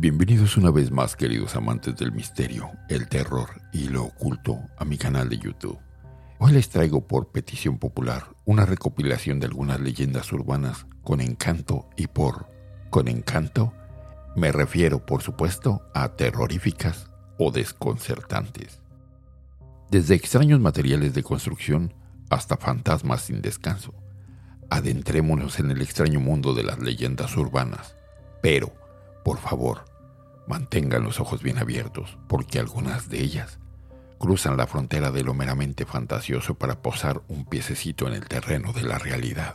Bienvenidos una vez más, queridos amantes del misterio, el terror y lo oculto, a mi canal de YouTube. Hoy les traigo por petición popular una recopilación de algunas leyendas urbanas con encanto y por con encanto me refiero, por supuesto, a terroríficas o desconcertantes. Desde extraños materiales de construcción hasta fantasmas sin descanso. Adentrémonos en el extraño mundo de las leyendas urbanas. Pero, por favor, mantengan los ojos bien abiertos, porque algunas de ellas cruzan la frontera de lo meramente fantasioso para posar un piececito en el terreno de la realidad.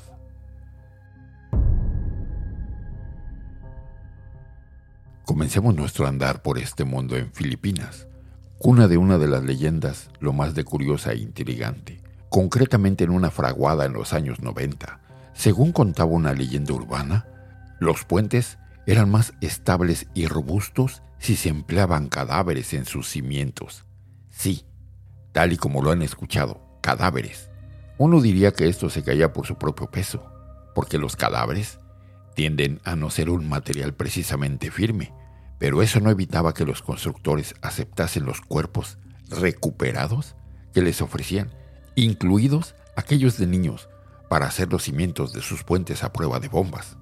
Comencemos nuestro andar por este mundo en Filipinas, cuna de una de las leyendas lo más de curiosa e intrigante, concretamente en una fraguada en los años 90. Según contaba una leyenda urbana, los puentes eran más estables y robustos si se empleaban cadáveres en sus cimientos. Sí, tal y como lo han escuchado, cadáveres. Uno diría que esto se caía por su propio peso, porque los cadáveres tienden a no ser un material precisamente firme, pero eso no evitaba que los constructores aceptasen los cuerpos recuperados que les ofrecían, incluidos aquellos de niños, para hacer los cimientos de sus puentes a prueba de bombas.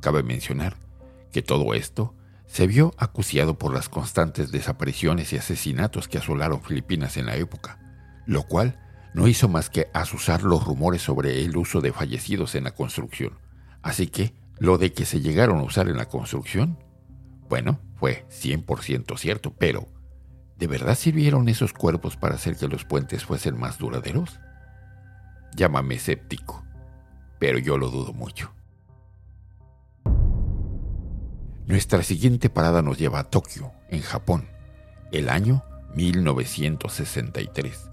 Cabe mencionar que todo esto se vio acuciado por las constantes desapariciones y asesinatos que asolaron Filipinas en la época, lo cual no hizo más que asusar los rumores sobre el uso de fallecidos en la construcción. Así que lo de que se llegaron a usar en la construcción, bueno, fue 100% cierto, pero ¿de verdad sirvieron esos cuerpos para hacer que los puentes fuesen más duraderos? Llámame escéptico, pero yo lo dudo mucho. Nuestra siguiente parada nos lleva a Tokio, en Japón, el año 1963.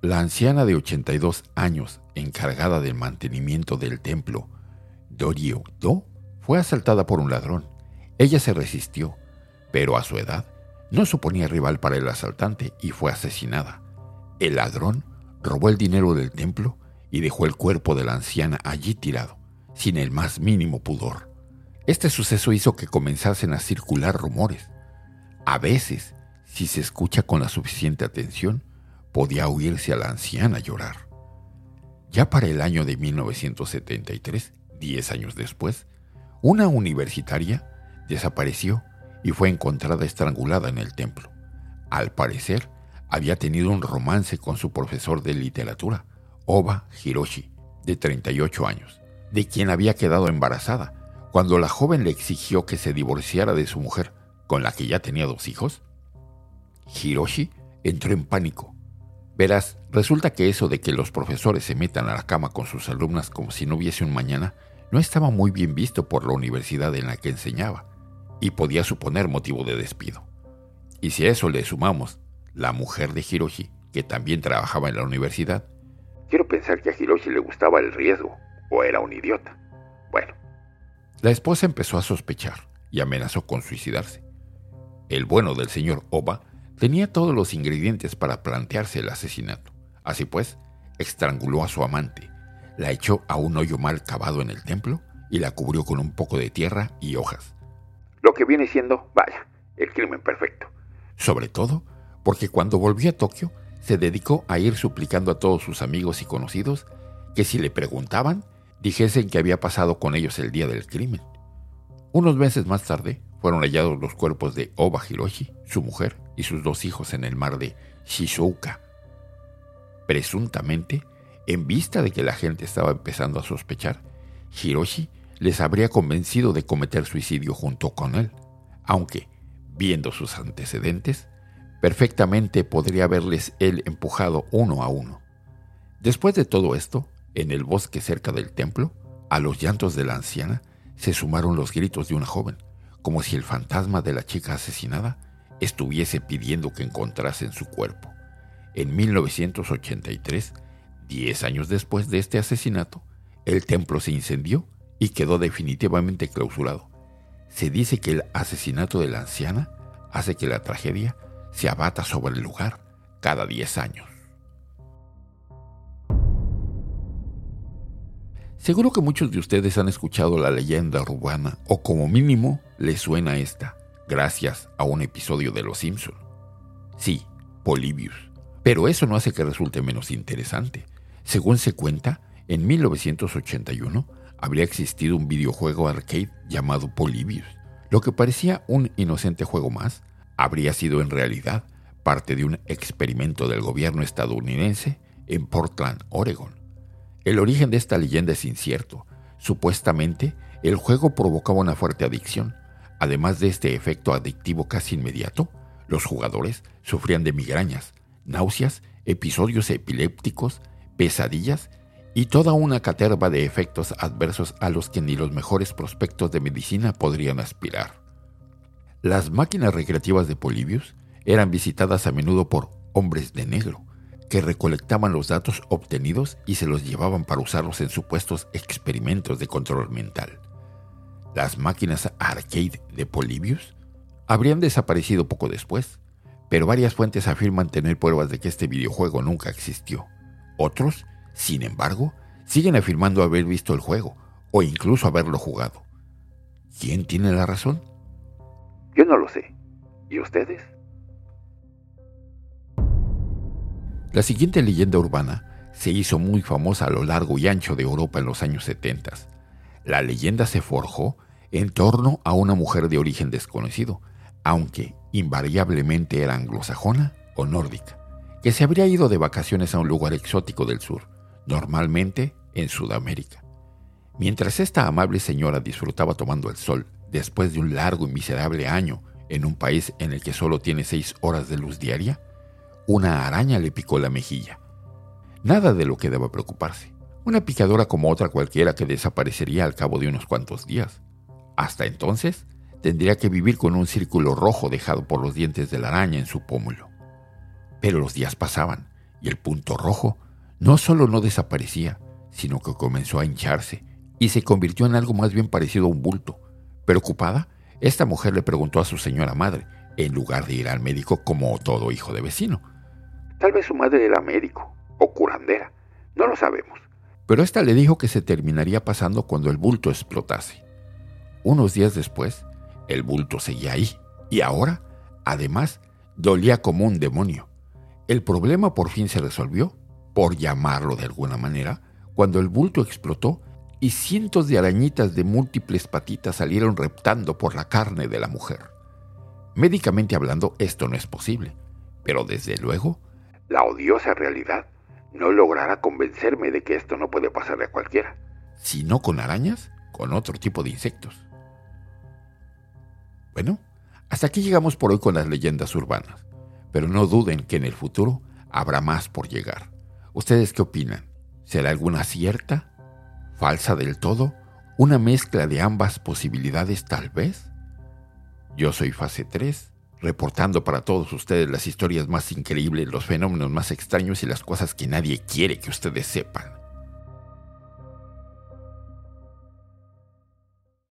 La anciana de 82 años, encargada del mantenimiento del templo, Dorio Do fue asaltada por un ladrón. Ella se resistió, pero a su edad no suponía rival para el asaltante y fue asesinada. El ladrón robó el dinero del templo y dejó el cuerpo de la anciana allí tirado, sin el más mínimo pudor. Este suceso hizo que comenzasen a circular rumores. A veces, si se escucha con la suficiente atención, podía oírse a la anciana llorar. Ya para el año de 1973, Diez años después, una universitaria desapareció y fue encontrada estrangulada en el templo. Al parecer, había tenido un romance con su profesor de literatura, Oba Hiroshi, de 38 años, de quien había quedado embarazada cuando la joven le exigió que se divorciara de su mujer, con la que ya tenía dos hijos. Hiroshi entró en pánico. Verás, resulta que eso de que los profesores se metan a la cama con sus alumnas como si no hubiese un mañana no estaba muy bien visto por la universidad en la que enseñaba y podía suponer motivo de despido. Y si a eso le sumamos la mujer de Hiroshi, que también trabajaba en la universidad, quiero pensar que a Hiroshi le gustaba el riesgo o era un idiota. Bueno, la esposa empezó a sospechar y amenazó con suicidarse. El bueno del señor Oba tenía todos los ingredientes para plantearse el asesinato. Así pues, estranguló a su amante la echó a un hoyo mal cavado en el templo y la cubrió con un poco de tierra y hojas. Lo que viene siendo, vaya, el crimen perfecto. Sobre todo porque cuando volvió a Tokio se dedicó a ir suplicando a todos sus amigos y conocidos que si le preguntaban, dijesen que había pasado con ellos el día del crimen. Unos meses más tarde fueron hallados los cuerpos de Oba Hiroshi, su mujer y sus dos hijos en el mar de Shizuoka. Presuntamente, en vista de que la gente estaba empezando a sospechar, Hiroshi les habría convencido de cometer suicidio junto con él, aunque, viendo sus antecedentes, perfectamente podría haberles él empujado uno a uno. Después de todo esto, en el bosque cerca del templo, a los llantos de la anciana se sumaron los gritos de una joven, como si el fantasma de la chica asesinada estuviese pidiendo que encontrasen su cuerpo. En 1983, Diez años después de este asesinato, el templo se incendió y quedó definitivamente clausurado. Se dice que el asesinato de la anciana hace que la tragedia se abata sobre el lugar cada diez años. Seguro que muchos de ustedes han escuchado la leyenda urbana o como mínimo les suena esta, gracias a un episodio de Los Simpson. Sí, Polybius. Pero eso no hace que resulte menos interesante. Según se cuenta, en 1981 habría existido un videojuego arcade llamado Polybius. Lo que parecía un inocente juego más, habría sido en realidad parte de un experimento del gobierno estadounidense en Portland, Oregon. El origen de esta leyenda es incierto. Supuestamente, el juego provocaba una fuerte adicción. Además de este efecto adictivo casi inmediato, los jugadores sufrían de migrañas, náuseas, episodios epilépticos, pesadillas y toda una caterva de efectos adversos a los que ni los mejores prospectos de medicina podrían aspirar. Las máquinas recreativas de Polybius eran visitadas a menudo por hombres de negro, que recolectaban los datos obtenidos y se los llevaban para usarlos en supuestos experimentos de control mental. Las máquinas arcade de Polybius habrían desaparecido poco después, pero varias fuentes afirman tener pruebas de que este videojuego nunca existió. Otros, sin embargo, siguen afirmando haber visto el juego o incluso haberlo jugado. ¿Quién tiene la razón? Yo no lo sé. ¿Y ustedes? La siguiente leyenda urbana se hizo muy famosa a lo largo y ancho de Europa en los años 70. La leyenda se forjó en torno a una mujer de origen desconocido, aunque invariablemente era anglosajona o nórdica, que se habría ido de vacaciones a un lugar exótico del sur, normalmente en Sudamérica. Mientras esta amable señora disfrutaba tomando el sol después de un largo y miserable año en un país en el que solo tiene seis horas de luz diaria, una araña le picó la mejilla. Nada de lo que deba preocuparse. Una picadora como otra cualquiera que desaparecería al cabo de unos cuantos días. Hasta entonces, tendría que vivir con un círculo rojo dejado por los dientes de la araña en su pómulo. Pero los días pasaban y el punto rojo no solo no desaparecía, sino que comenzó a hincharse y se convirtió en algo más bien parecido a un bulto, Preocupada, esta mujer le preguntó a su señora madre, en lugar de ir al médico como todo hijo de vecino. Tal vez su madre era médico o curandera, no lo sabemos. Pero esta le dijo que se terminaría pasando cuando el bulto explotase. Unos días después, el bulto seguía ahí, y ahora, además, dolía como un demonio. El problema por fin se resolvió, por llamarlo de alguna manera, cuando el bulto explotó y cientos de arañitas de múltiples patitas salieron reptando por la carne de la mujer. Médicamente hablando, esto no es posible, pero desde luego, la odiosa realidad no logrará convencerme de que esto no puede pasarle a cualquiera. Si no con arañas, con otro tipo de insectos. Bueno, hasta aquí llegamos por hoy con las leyendas urbanas, pero no duden que en el futuro habrá más por llegar. ¿Ustedes qué opinan? ¿Será alguna cierta falsa del todo, una mezcla de ambas posibilidades tal vez. Yo soy Fase 3, reportando para todos ustedes las historias más increíbles, los fenómenos más extraños y las cosas que nadie quiere que ustedes sepan.